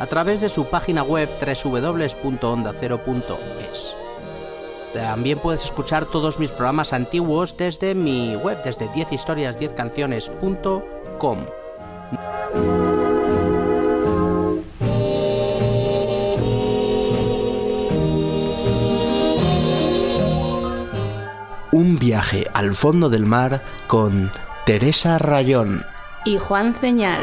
a través de su página web www.ondacero.es. También puedes escuchar todos mis programas antiguos desde mi web, desde 10historias10canciones.com. Un viaje al fondo del mar con Teresa Rayón. Y Juan Ceñal.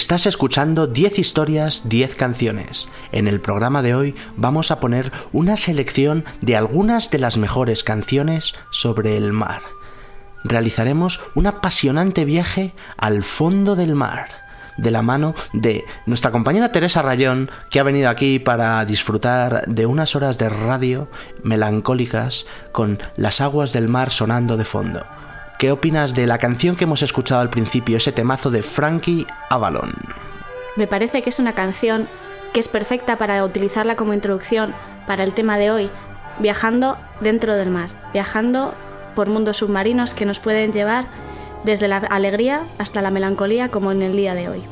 Estás escuchando 10 historias, 10 canciones. En el programa de hoy vamos a poner una selección de algunas de las mejores canciones sobre el mar. Realizaremos un apasionante viaje al fondo del mar, de la mano de nuestra compañera Teresa Rayón, que ha venido aquí para disfrutar de unas horas de radio melancólicas con las aguas del mar sonando de fondo. ¿Qué opinas de la canción que hemos escuchado al principio, ese temazo de Frankie Avalon? Me parece que es una canción que es perfecta para utilizarla como introducción para el tema de hoy, viajando dentro del mar, viajando por mundos submarinos que nos pueden llevar desde la alegría hasta la melancolía como en el día de hoy.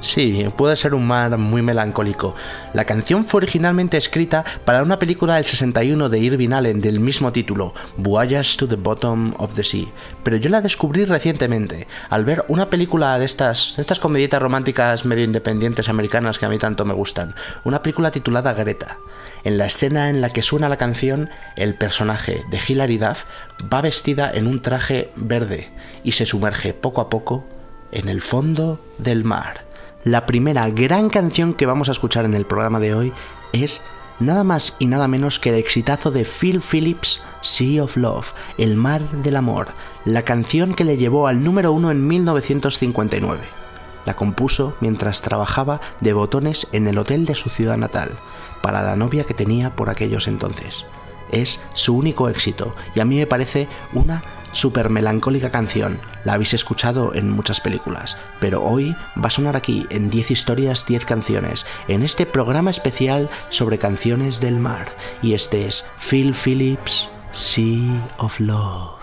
Sí, puede ser un mar muy melancólico. La canción fue originalmente escrita para una película del 61 de Irving Allen del mismo título, Voyage to the Bottom of the Sea, pero yo la descubrí recientemente al ver una película de estas, de estas románticas medio independientes americanas que a mí tanto me gustan, una película titulada Greta. En la escena en la que suena la canción, el personaje de Hilary Duff va vestida en un traje verde y se sumerge poco a poco en el fondo del mar la primera gran canción que vamos a escuchar en el programa de hoy es nada más y nada menos que el exitazo de Phil Phillips, Sea of Love, El mar del amor, la canción que le llevó al número uno en 1959. La compuso mientras trabajaba de botones en el hotel de su ciudad natal, para la novia que tenía por aquellos entonces. Es su único éxito y a mí me parece una súper melancólica canción. La habéis escuchado en muchas películas, pero hoy va a sonar aquí en 10 historias, 10 canciones, en este programa especial sobre canciones del mar. Y este es Phil Phillips, Sea of Love.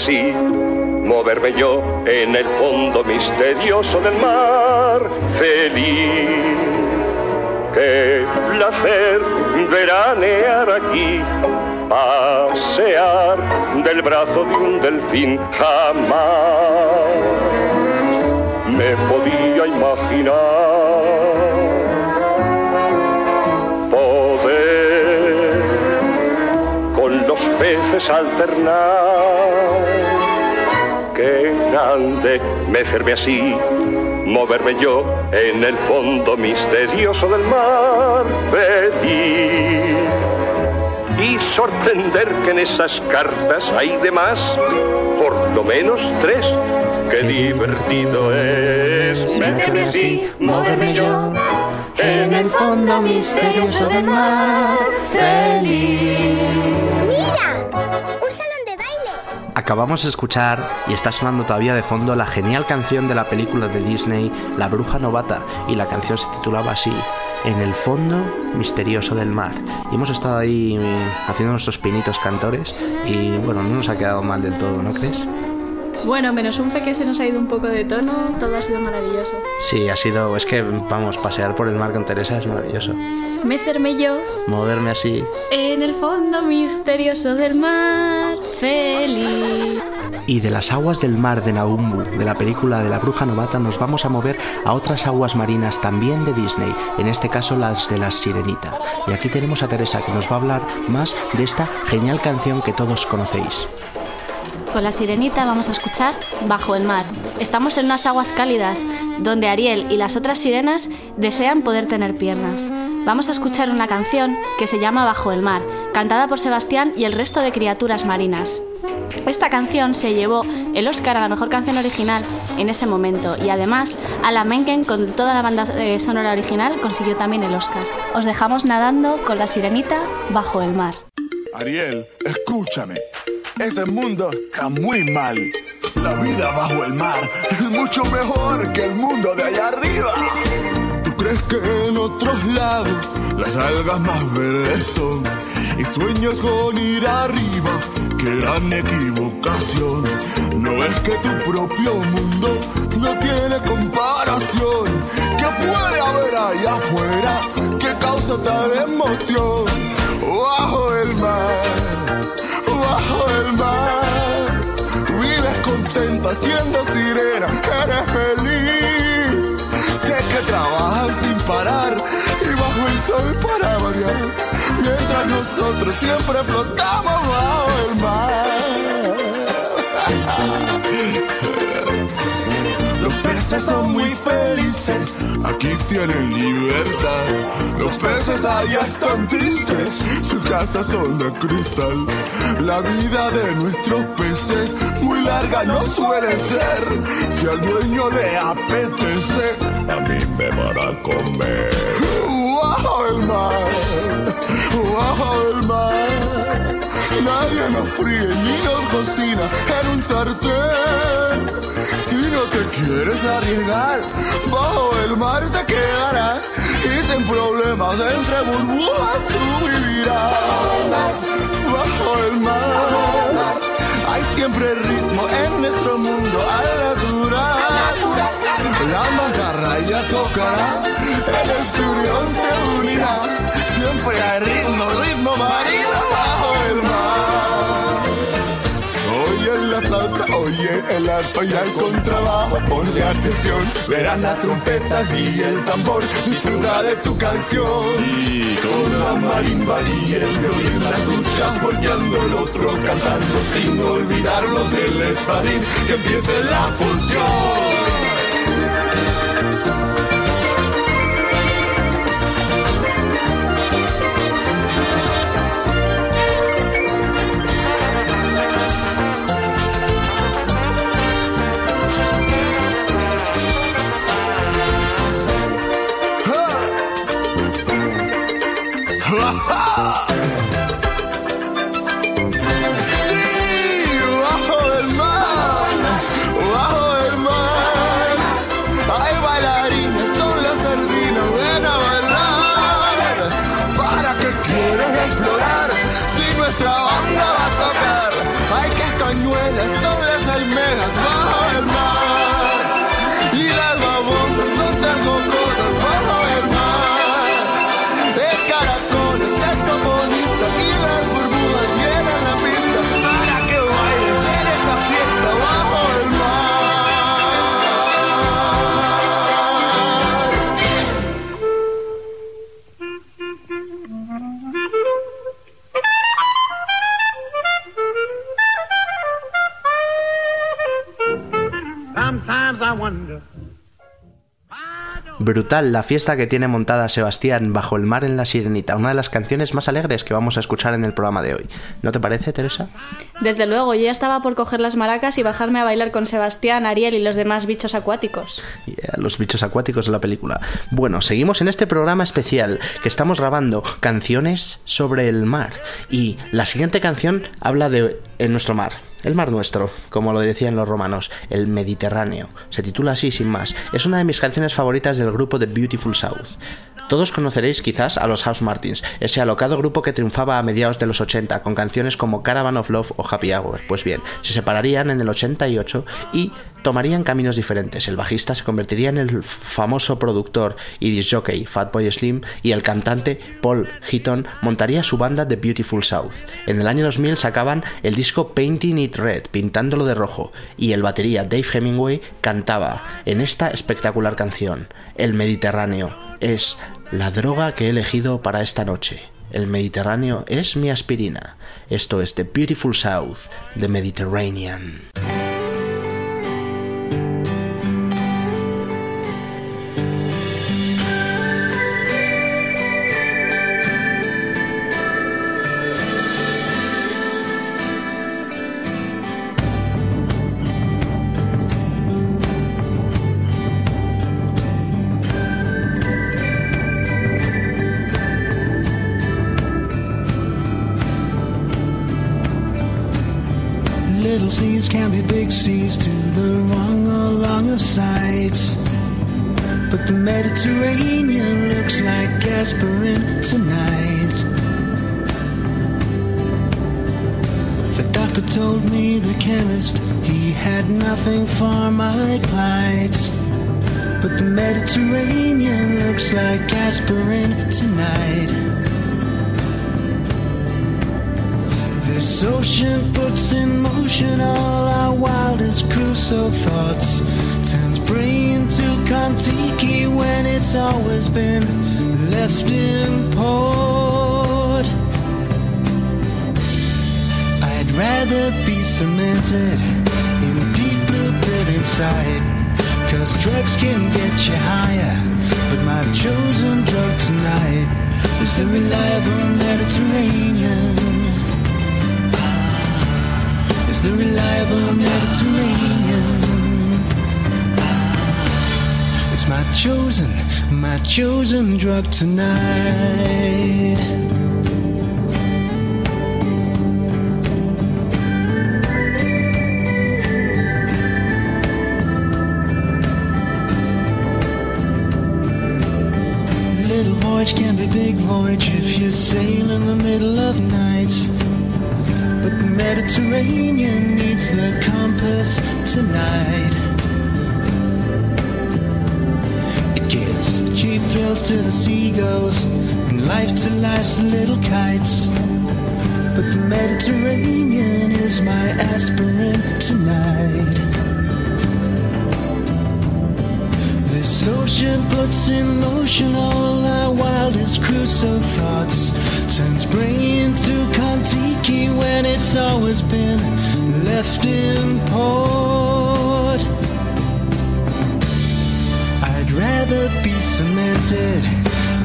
Así, moverme yo en el fondo misterioso del mar, feliz. Qué placer veranear aquí, pasear del brazo de un delfín jamás. Me podía imaginar los peces alternar. Qué grande mecerme así, moverme yo en el fondo misterioso del mar, pedir y sorprender que en esas cartas hay de más, por lo menos tres. Qué divertido es mecerme así, moverme yo en el fondo misterioso del mar, feliz. Acabamos de escuchar y está sonando todavía de fondo la genial canción de la película de Disney La Bruja Novata y la canción se titulaba así En el fondo misterioso del mar. Y hemos estado ahí eh, haciendo nuestros pinitos cantores y bueno, no nos ha quedado mal del todo, ¿no crees? Bueno, menos un fe que se nos ha ido un poco de tono, todo ha sido maravilloso. Sí, ha sido, es que vamos, pasear por el mar con Teresa es maravilloso. Mecerme yo Moverme así. en el fondo misterioso del mar, feliz. Y de las aguas del mar de Naumbu, de la película de la bruja novata, nos vamos a mover a otras aguas marinas también de Disney, en este caso las de la sirenita. Y aquí tenemos a Teresa que nos va a hablar más de esta genial canción que todos conocéis. Con la sirenita vamos a escuchar Bajo el mar. Estamos en unas aguas cálidas donde Ariel y las otras sirenas desean poder tener piernas. Vamos a escuchar una canción que se llama Bajo el mar, cantada por Sebastián y el resto de criaturas marinas. Esta canción se llevó el Oscar a la mejor canción original en ese momento y además Alan Menken con toda la banda eh, sonora original consiguió también el Oscar. Os dejamos nadando con la sirenita bajo el mar. Ariel, escúchame. Ese mundo está muy mal. La vida bajo el mar es mucho mejor que el mundo de allá arriba. ¿Tú crees que en otros lados las algas más verdes son? Y sueñas con ir arriba, que gran equivocación. No ves que tu propio mundo no tiene comparación. ¿Qué puede haber allá afuera que causa tal emoción? Bajo el mar, bajo el mar. Vives contenta siendo sirena, eres feliz. Sé que trabajas sin parar y bajo el sol. Nosotros siempre flotamos bajo el mar. Los peces son muy felices, aquí tienen libertad. Los peces allá están tristes, sus casas son de cristal. La vida de nuestros peces muy larga no suele ser. Si al dueño le apetece, a mí me van a comer. Bajo el mar, bajo el mar. Nadie nos fríe ni nos cocina en un sartén. Si no te quieres arriesgar, bajo el mar te quedarás y sin problemas entre burbujas tú vivirás. Bajo el mar hay siempre ritmo en nuestro mundo al natural. La mantarraya tocará, el esturión se unirá. Siempre hay ritmo, ritmo marino bajo el mar. Oye la flauta, oye el arpa y el contrabajo, ponle atención, verás las trompetas y el tambor, disfruta de tu canción. Sí, con la marimba y el violín, las duchas volteando, el otro cantando, sin olvidarlos del espadín, que empiece la función. Brutal la fiesta que tiene montada Sebastián bajo el mar en la sirenita, una de las canciones más alegres que vamos a escuchar en el programa de hoy. ¿No te parece, Teresa? Desde luego, yo ya estaba por coger las maracas y bajarme a bailar con Sebastián, Ariel y los demás bichos acuáticos. Yeah, los bichos acuáticos de la película. Bueno, seguimos en este programa especial que estamos grabando canciones sobre el mar. Y la siguiente canción habla de en nuestro mar. El mar nuestro, como lo decían los romanos, el Mediterráneo. Se titula así sin más. Es una de mis canciones favoritas del grupo The Beautiful South. Todos conoceréis quizás a los House Martins, ese alocado grupo que triunfaba a mediados de los 80 con canciones como Caravan of Love o Happy Hour. Pues bien, se separarían en el 88 y tomarían caminos diferentes. El bajista se convertiría en el famoso productor y disc jockey Fatboy Slim y el cantante Paul Heaton montaría su banda The Beautiful South. En el año 2000 sacaban el disco Painting It Red, pintándolo de rojo, y el batería Dave Hemingway cantaba en esta espectacular canción. El Mediterráneo es la droga que he elegido para esta noche. El Mediterráneo es mi aspirina. Esto es The Beautiful South, The Mediterranean. Bye. Little seas can be big seas to the wrong or long of sights. But the Mediterranean looks like aspirin tonight. The doctor told me, the chemist, he had nothing for my plight. But the Mediterranean looks like aspirin tonight. This ocean puts in motion all our wildest Crusoe thoughts. Turns brain to Kontiki when it's always been left in port. I'd rather be cemented in deep blue pit inside. Cause drugs can get you higher. But my chosen drug tonight is the reliable Mediterranean. The reliable Mediterranean. It's my chosen, my chosen drug tonight. Mediterranean needs the compass tonight. It gives cheap thrills to the seagulls and life to life's little kites. But the Mediterranean is my aspirin tonight. Ocean puts in motion all our wildest Crusoe thoughts. Turns brain to Kontiki when it's always been left in port. I'd rather be cemented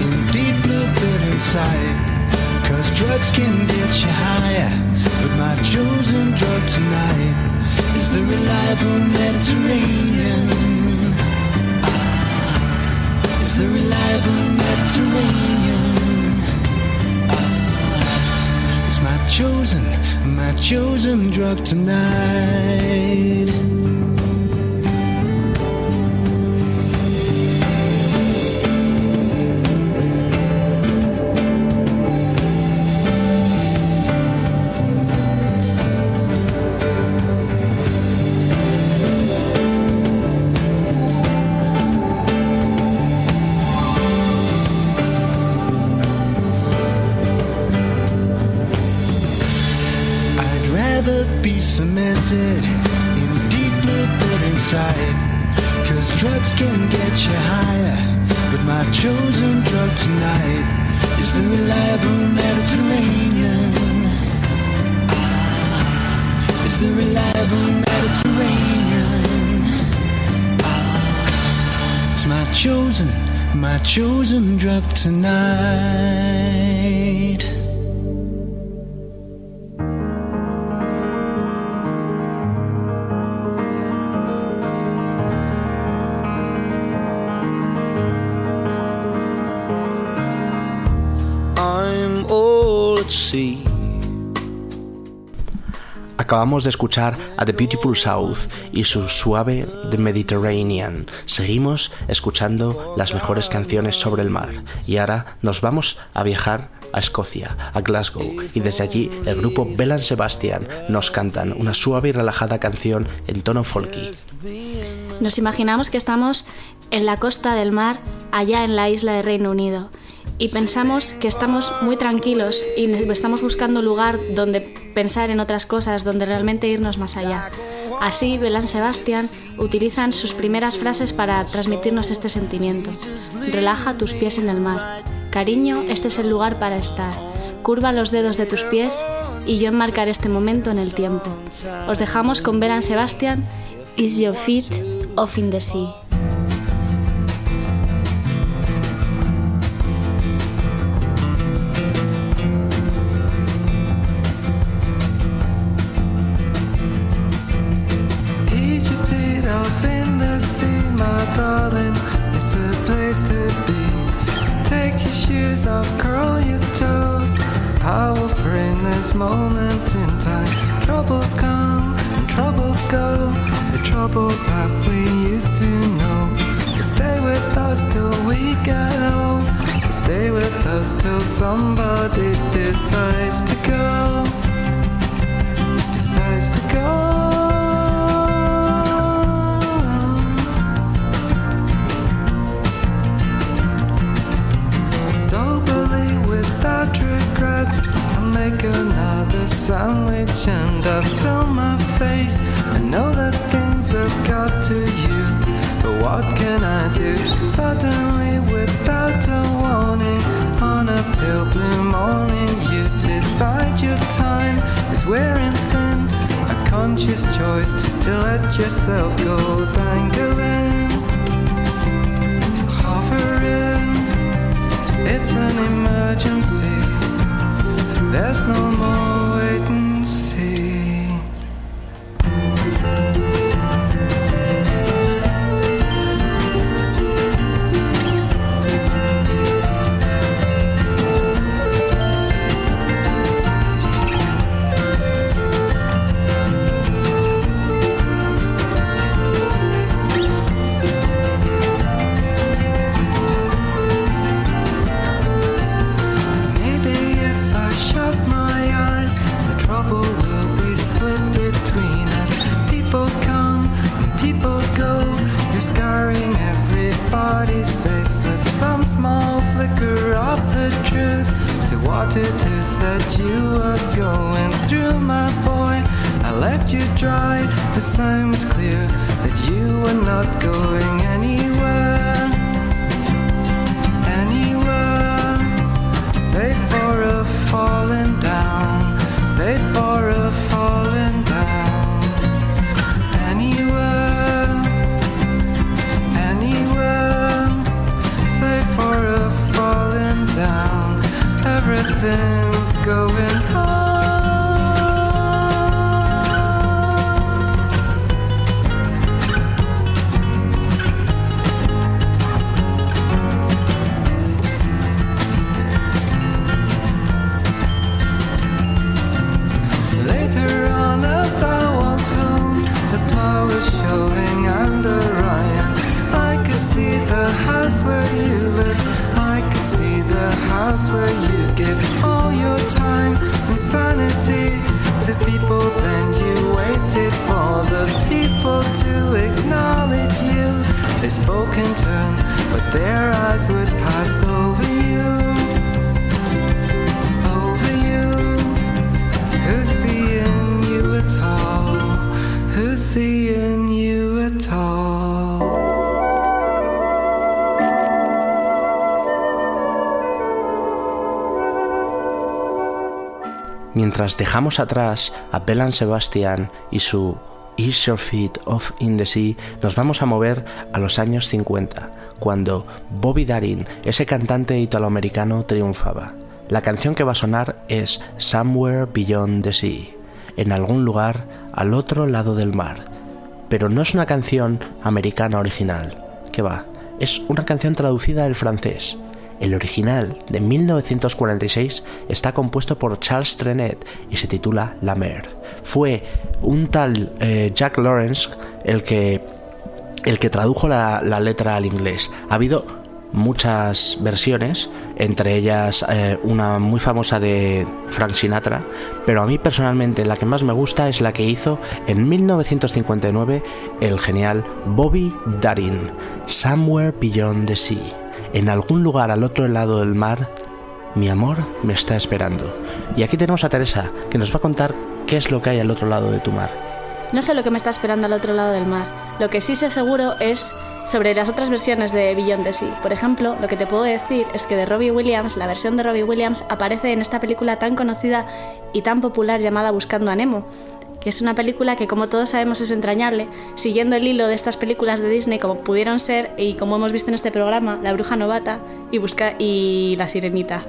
in deep blue pit inside. Cause drugs can get you higher. But my chosen drug tonight is the reliable Mediterranean the reliable Mediterranean. Ah, It's my chosen, my chosen drug tonight. My chosen drug tonight. Acabamos de escuchar a The Beautiful South y su suave The Mediterranean. Seguimos escuchando las mejores canciones sobre el mar y ahora nos vamos a viajar a Escocia, a Glasgow y desde allí el grupo Belan Sebastian nos cantan una suave y relajada canción en tono folky. Nos imaginamos que estamos en la costa del mar, allá en la isla de Reino Unido, y pensamos que estamos muy tranquilos y estamos buscando lugar donde pensar en otras cosas, donde realmente irnos más allá. Así, Belán Sebastián utilizan sus primeras frases para transmitirnos este sentimiento. Relaja tus pies en el mar. Cariño, este es el lugar para estar. Curva los dedos de tus pies y yo enmarcaré este momento en el tiempo. Os dejamos con Belán Sebastián, Is Your Feet Off in the Sea. Conscious choice to let yourself go dangling, hovering. It's an emergency. There's no more it is that you are going through, my boy. I left you dry. The sign was clear that you were not going anywhere. Anywhere. Save for a falling down. Save for a Everything's going Mientras dejamos atrás a Belan Sebastian y su Is Your Feet Off in the Sea, nos vamos a mover a los años 50, cuando Bobby Darin, ese cantante italoamericano, triunfaba. La canción que va a sonar es Somewhere Beyond the Sea, en algún lugar al otro lado del mar. Pero no es una canción americana original, que va, es una canción traducida del francés. El original, de 1946, está compuesto por Charles Trenet y se titula La Mer. Fue un tal eh, Jack Lawrence el que, el que tradujo la, letra al inglés. Ha habido muchas versiones, entre ellas eh, una muy famosa de Frank Sinatra, pero a mí personalmente la que más me gusta es la que hizo en 1959 el genial Bobby Darin, Somewhere Beyond the Sea. En algún lugar al otro lado del mar, mi amor me está esperando. Y aquí tenemos a Teresa, que nos va a contar qué es lo que hay al otro lado de tu mar. No sé lo que me está esperando al otro lado del mar. Lo que sí sé seguro es sobre las otras versiones de Beyond the Sea. Por ejemplo, lo que te puedo decir es que de Robbie Williams, la versión de Robbie Williams aparece en esta película tan conocida y tan popular llamada Buscando a Nemo, que es una película que como todos sabemos es entrañable, siguiendo el hilo de estas películas de Disney como pudieron ser y como hemos visto en este programa, La Bruja Novata y, busca y La Sirenita.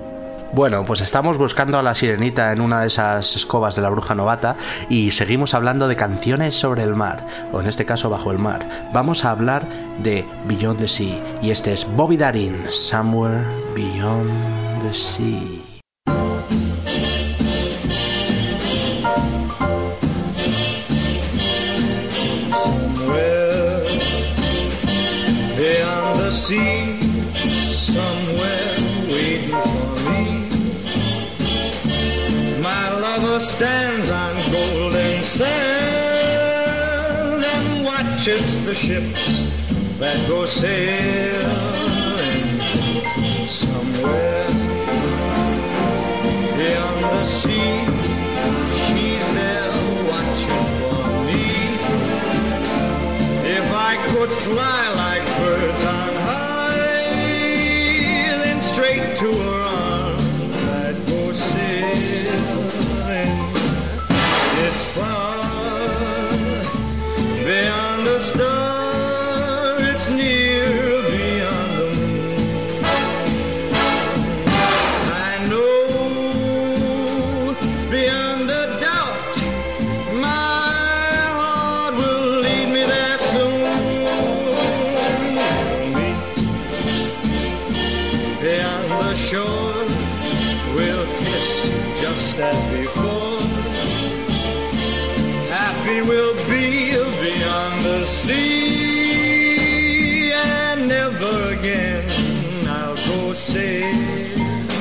Bueno, pues estamos buscando a la sirenita en una de esas escobas de la bruja novata y seguimos hablando de canciones sobre el mar, o en este caso bajo el mar. Vamos a hablar de Beyond the Sea y este es Bobby Darin, Somewhere Beyond the Sea. Ships that go sailing somewhere beyond the sea. She's there watching for me. If I could fly você.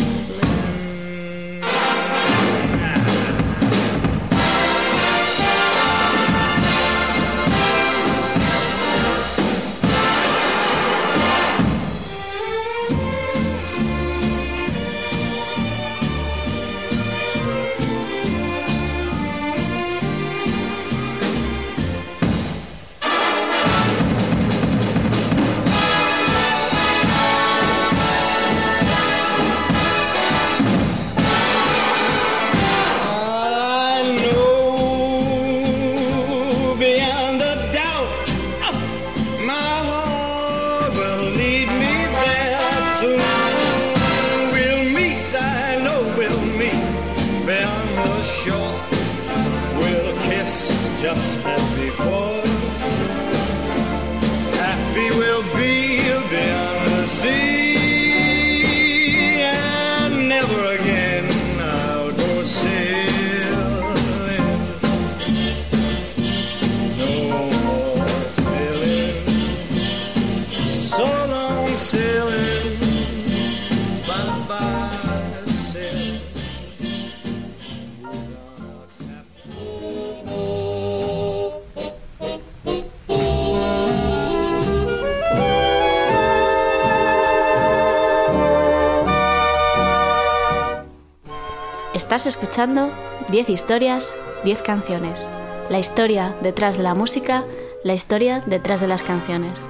Escuchando 10 historias, 10 canciones. La historia detrás de la música, la historia detrás de las canciones.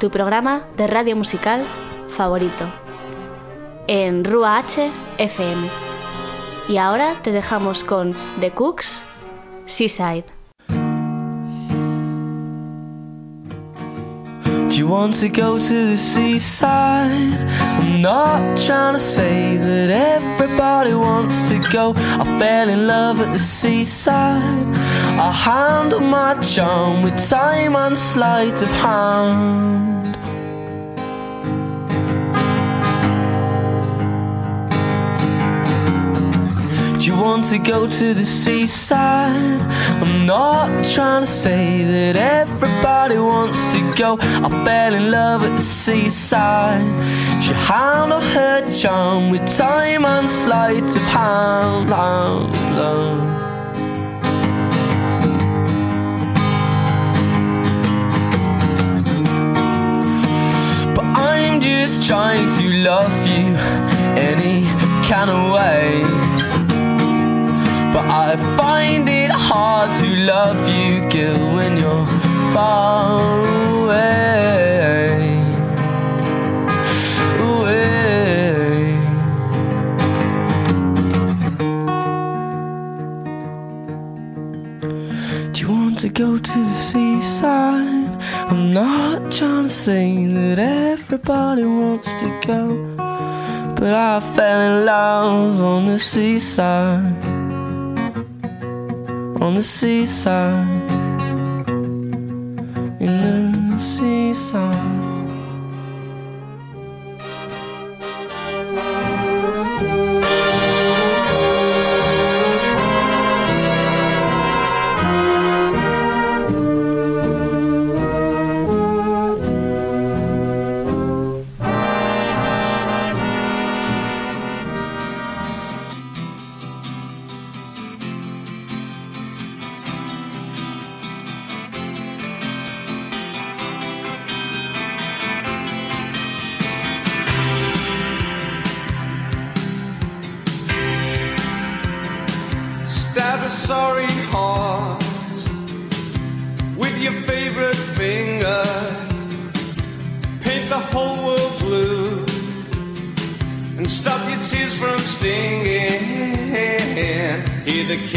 Tu programa de radio musical favorito. En Rua H FM. Y ahora te dejamos con The Cooks, Seaside. Do you want to go to the seaside? I'm not trying to say that everybody wants to go. I fell in love at the seaside. I handle my charm with time and sleight of hand. Want to go to the seaside? I'm not trying to say that everybody wants to go. I fell in love at the seaside. She handled her charm with time and sleight of hand. I'm just trying to love you any kind of way. But I find it hard to love you, girl, when you're far away. Away. Do you want to go to the seaside? I'm not trying to say that everybody wants to go. But I fell in love on the seaside on the seaside. In the seaside.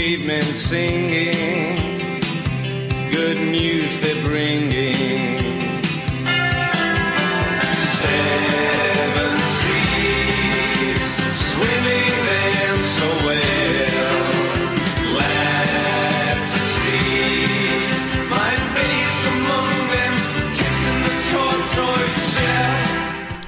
evening singing.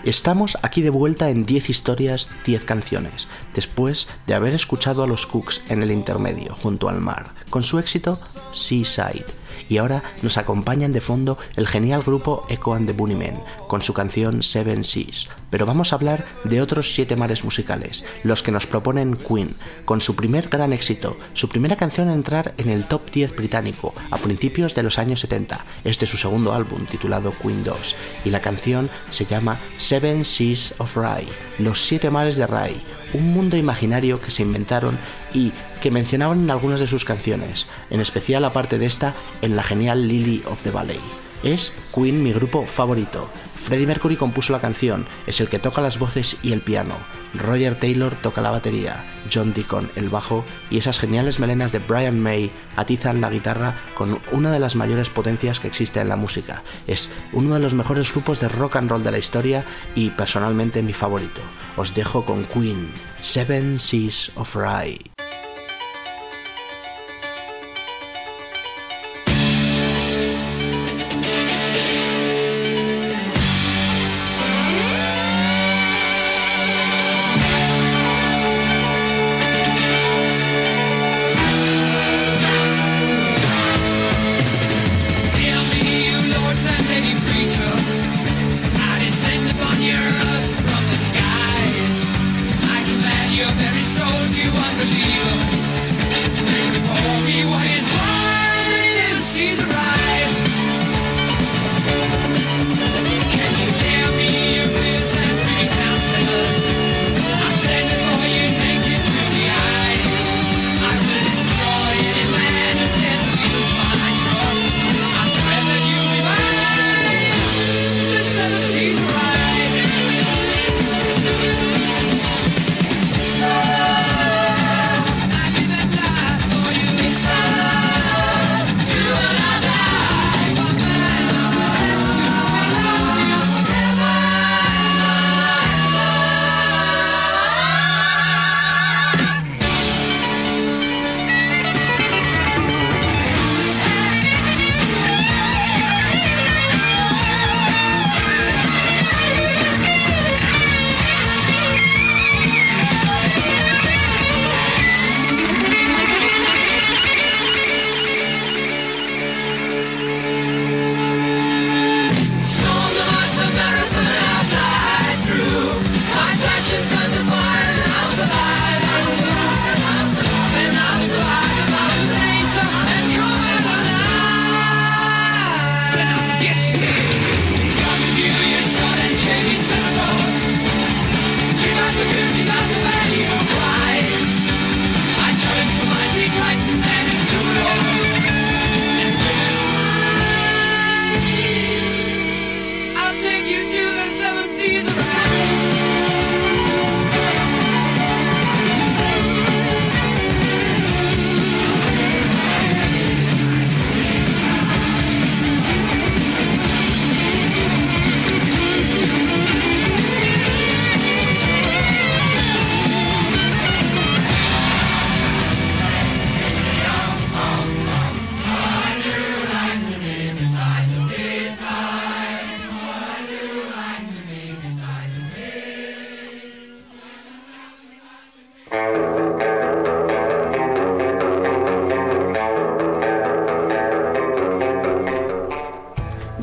Estamos aquí de vuelta en 10 historias, 10 canciones, después de haber escuchado a los Cooks en el intermedio, junto al mar, con su éxito Seaside. Y ahora nos acompañan de fondo el genial grupo Echo and the Bunnymen, con su canción Seven Seas. Pero vamos a hablar de otros siete mares musicales, los que nos proponen Queen, con su primer gran éxito, su primera canción a entrar en el top 10 británico a principios de los años 70, es de su segundo álbum titulado Queen 2, y la canción se llama Seven Seas of Rye, los siete mares de Rye, un mundo imaginario que se inventaron y que mencionaban en algunas de sus canciones, en especial aparte de esta en la genial Lily of the Valley. Es Queen mi grupo favorito. Freddie Mercury compuso la canción, es el que toca las voces y el piano. Roger Taylor toca la batería, John Deacon el bajo y esas geniales melenas de Brian May atizan la guitarra con una de las mayores potencias que existe en la música. Es uno de los mejores grupos de rock and roll de la historia y personalmente mi favorito. Os dejo con Queen, Seven Seas of Rye.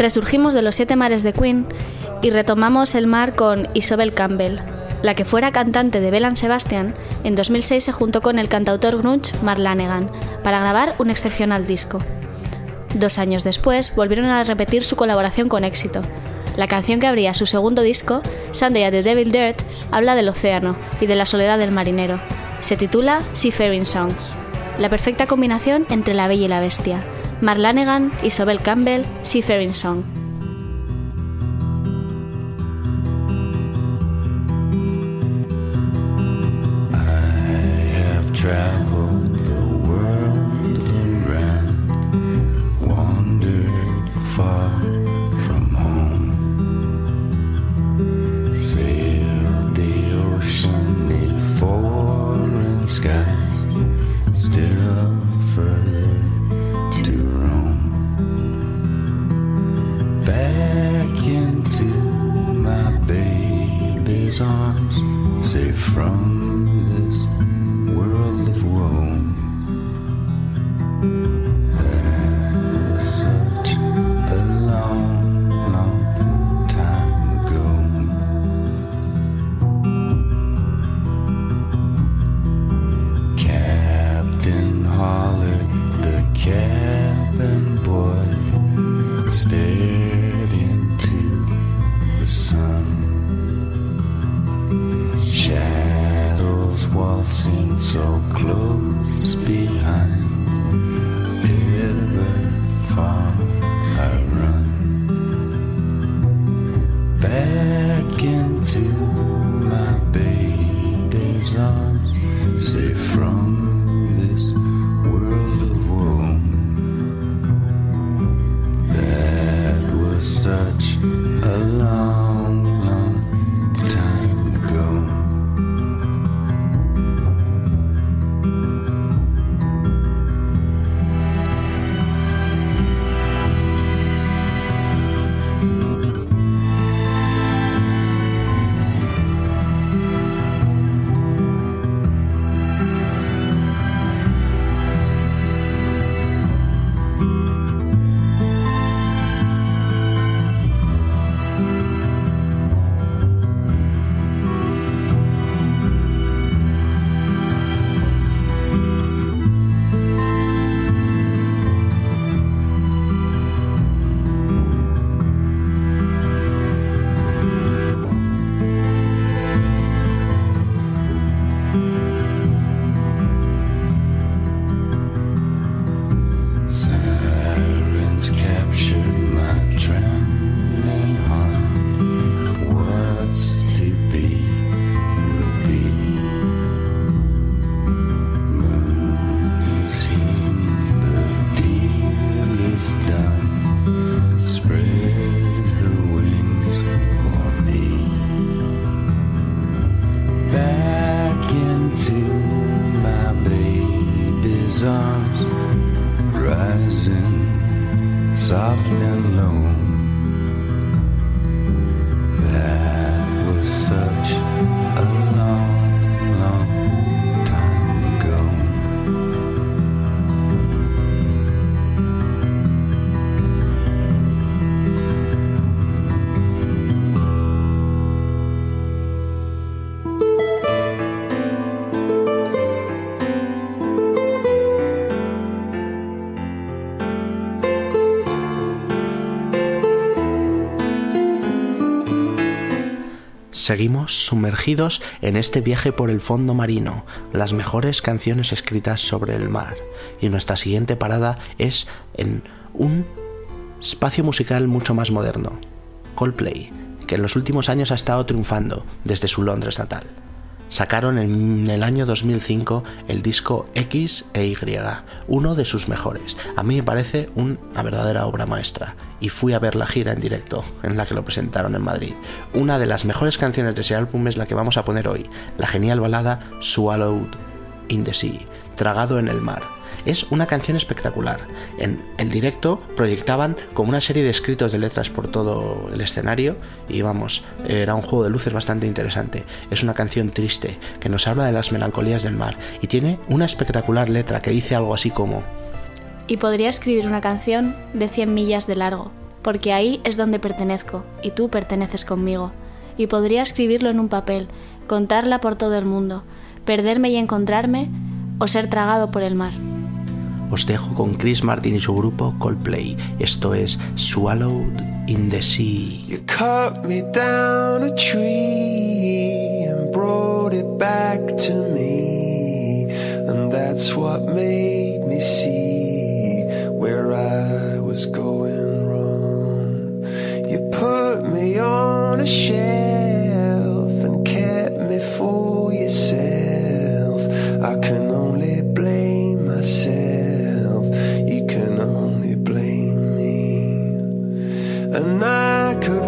Resurgimos de los siete mares de Queen y retomamos el mar con Isobel Campbell. La que fuera cantante de Belan Sebastian, en 2006 se juntó con el cantautor grunge Mark Lanegan para grabar un excepcional disco. Dos años después volvieron a repetir su colaboración con éxito. La canción que abría su segundo disco, Sunday at the Devil Dirt, habla del océano y de la soledad del marinero. Se titula Seafaring Song. la perfecta combinación entre la bella y la bestia. Mark Lanegan, Isobel Campbell, Seafaring Song. Seguimos sumergidos en este viaje por el fondo marino, las mejores canciones escritas sobre el mar. Y nuestra siguiente parada es en un espacio musical mucho más moderno, Coldplay, que en los últimos años ha estado triunfando desde su Londres natal. Sacaron en el año 2005 el disco X e Y, uno de sus mejores. A mí me parece una verdadera obra maestra y fui a ver la gira en directo en la que lo presentaron en Madrid. Una de las mejores canciones de ese álbum es la que vamos a poner hoy, la genial balada Swallowed in the Sea, tragado en el mar. Es una canción espectacular. En el directo proyectaban como una serie de escritos de letras por todo el escenario y vamos, era un juego de luces bastante interesante. Es una canción triste que nos habla de las melancolías del mar y tiene una espectacular letra que dice algo así como Y podría escribir una canción de 100 millas de largo, porque ahí es donde pertenezco y tú perteneces conmigo. Y podría escribirlo en un papel, contarla por todo el mundo, perderme y encontrarme o ser tragado por el mar. Os dejo con Chris Martin y su grupo Coldplay. Esto es Swallowed in the Sea. You cut me down a tree and brought it back to me. and that's what made me see where I was going wrong. You put me on a shelf and kept me for yourself. And I could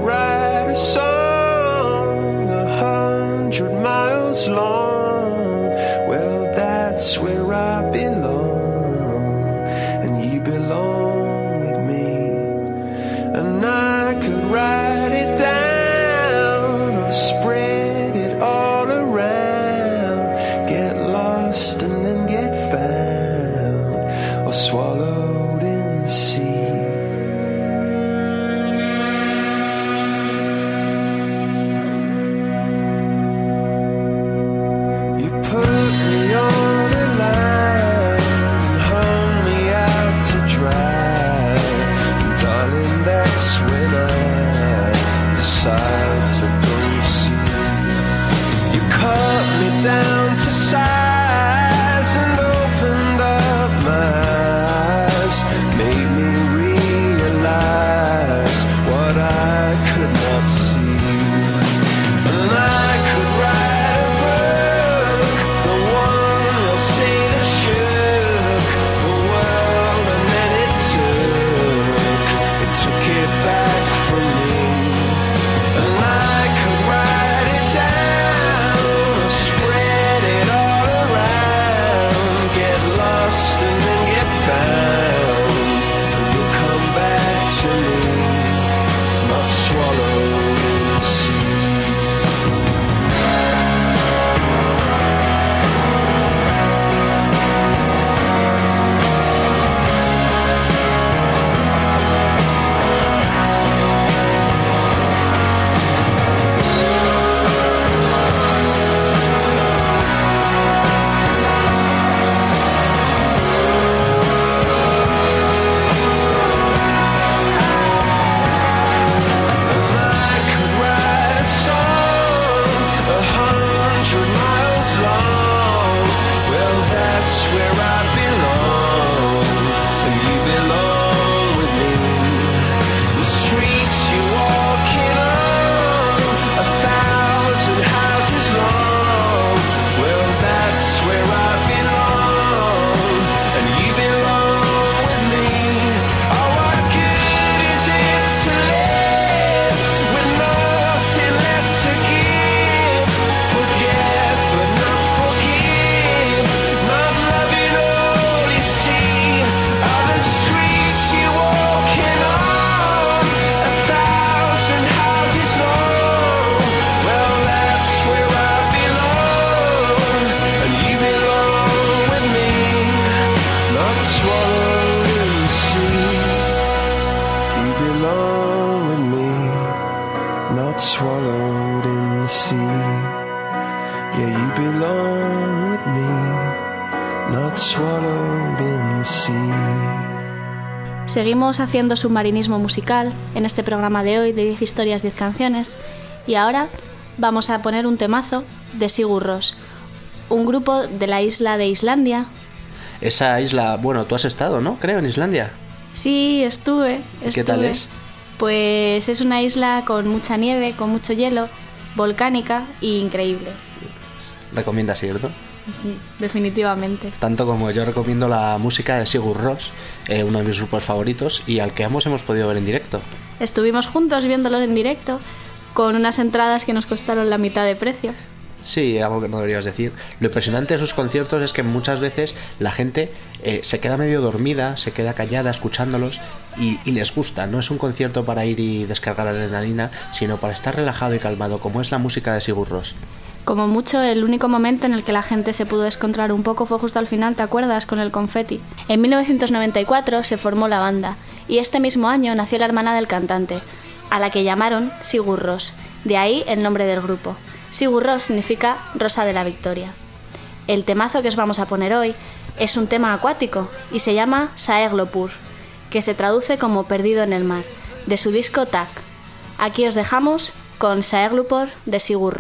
Seguimos haciendo submarinismo musical en este programa de hoy de 10 historias, 10 canciones. Y ahora vamos a poner un temazo de Sigur Rós, un grupo de la isla de Islandia. Esa isla, bueno, tú has estado, ¿no? Creo, en Islandia. Sí, estuve. ¿Qué tal estuve. es? Pues es una isla con mucha nieve, con mucho hielo, volcánica y increíble. Recomiendas, ¿cierto? Definitivamente. Tanto como yo recomiendo la música de Sigur Rós, eh, uno de mis grupos favoritos, y al que ambos hemos podido ver en directo. Estuvimos juntos viéndolo en directo con unas entradas que nos costaron la mitad de precio. Sí, algo que no deberías decir. Lo impresionante de sus conciertos es que muchas veces la gente eh, se queda medio dormida, se queda callada escuchándolos y, y les gusta. No es un concierto para ir y descargar adrenalina, sino para estar relajado y calmado, como es la música de Sigur Rós. Como mucho, el único momento en el que la gente se pudo descontrolar un poco fue justo al final, ¿te acuerdas? Con el confeti. En 1994 se formó la banda y este mismo año nació la hermana del cantante, a la que llamaron Sigur Rós. De ahí el nombre del grupo. Sigur Rós significa Rosa de la Victoria. El temazo que os vamos a poner hoy es un tema acuático y se llama Saeglopur, que se traduce como Perdido en el mar, de su disco Tak. Aquí os dejamos con Saeglopur de Sigur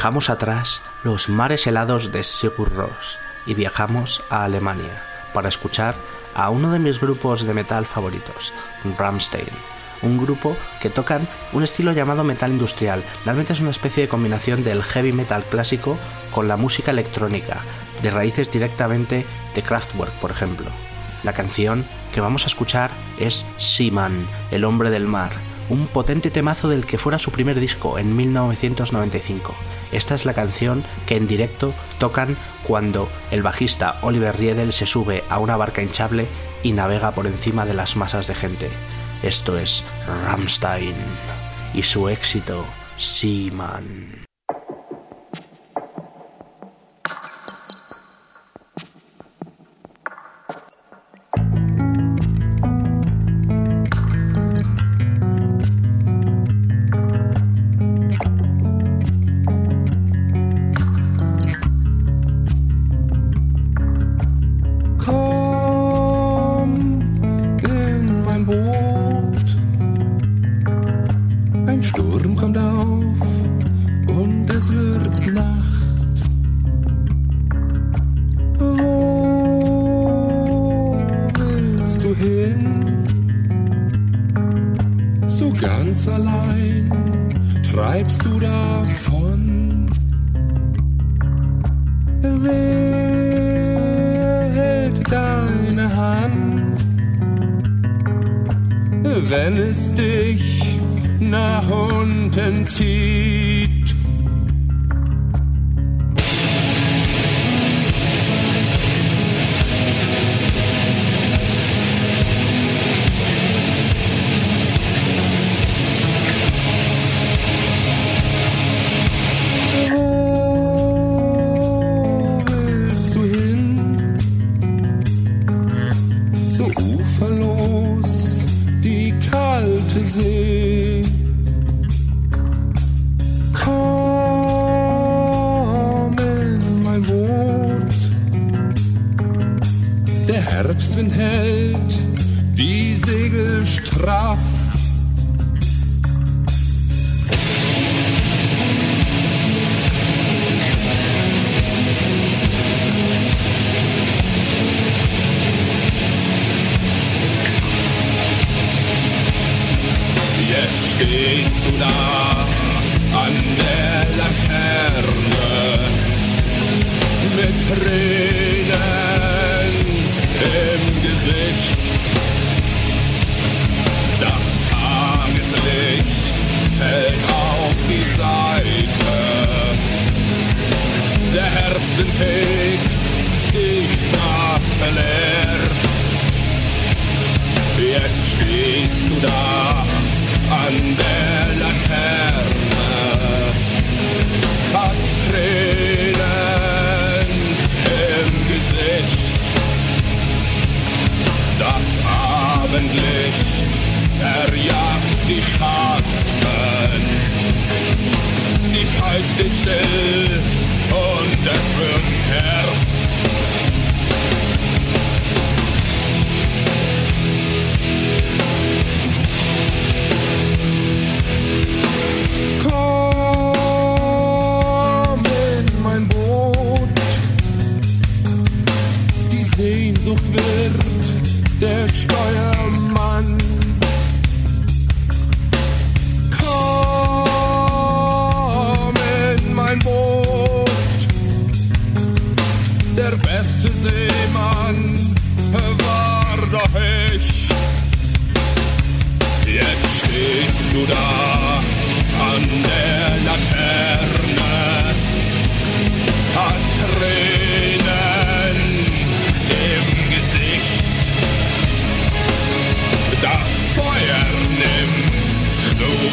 Dejamos atrás los mares helados de Sigur Rós y viajamos a Alemania para escuchar a uno de mis grupos de metal favoritos, Rammstein. Un grupo que tocan un estilo llamado metal industrial. Realmente es una especie de combinación del heavy metal clásico con la música electrónica, de raíces directamente de Kraftwerk, por ejemplo. La canción que vamos a escuchar es Seaman, el hombre del mar, un potente temazo del que fuera su primer disco en 1995. Esta es la canción que en directo tocan cuando el bajista Oliver Riedel se sube a una barca hinchable y navega por encima de las masas de gente. Esto es Rammstein y su éxito Seaman.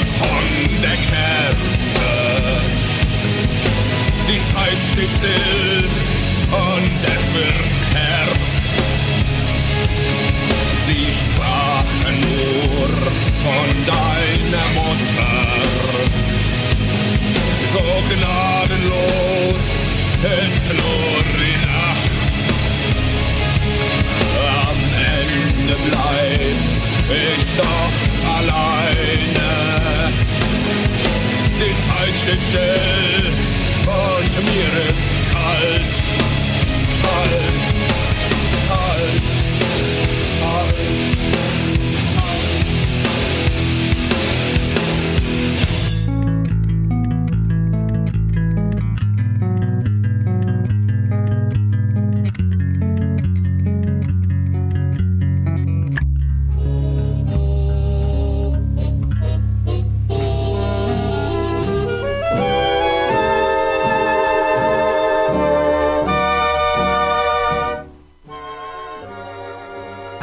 Von der Kerze. Die Zeit steht still und es wird Herbst. Sie sprachen nur von deiner Mutter. So gnadenlos ist nur die Nacht. Am Ende bleib ich doch schnell, schnell. Und mir ist kalt, kalt.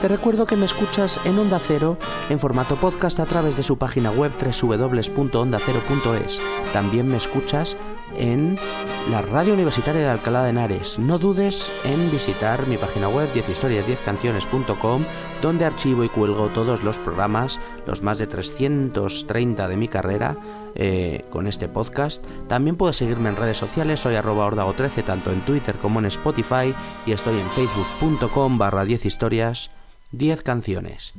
Te recuerdo que me escuchas en Onda Cero en formato podcast a través de su página web www.ondacero.es. También me escuchas en la radio universitaria de Alcalá de Henares. No dudes en visitar mi página web 10historias10canciones.com donde archivo y cuelgo todos los programas, los más de 330 de mi carrera eh, con este podcast. También puedes seguirme en redes sociales, soy arroba ordago13 tanto en Twitter como en Spotify y estoy en facebook.com barra 10 historias 10 canciones.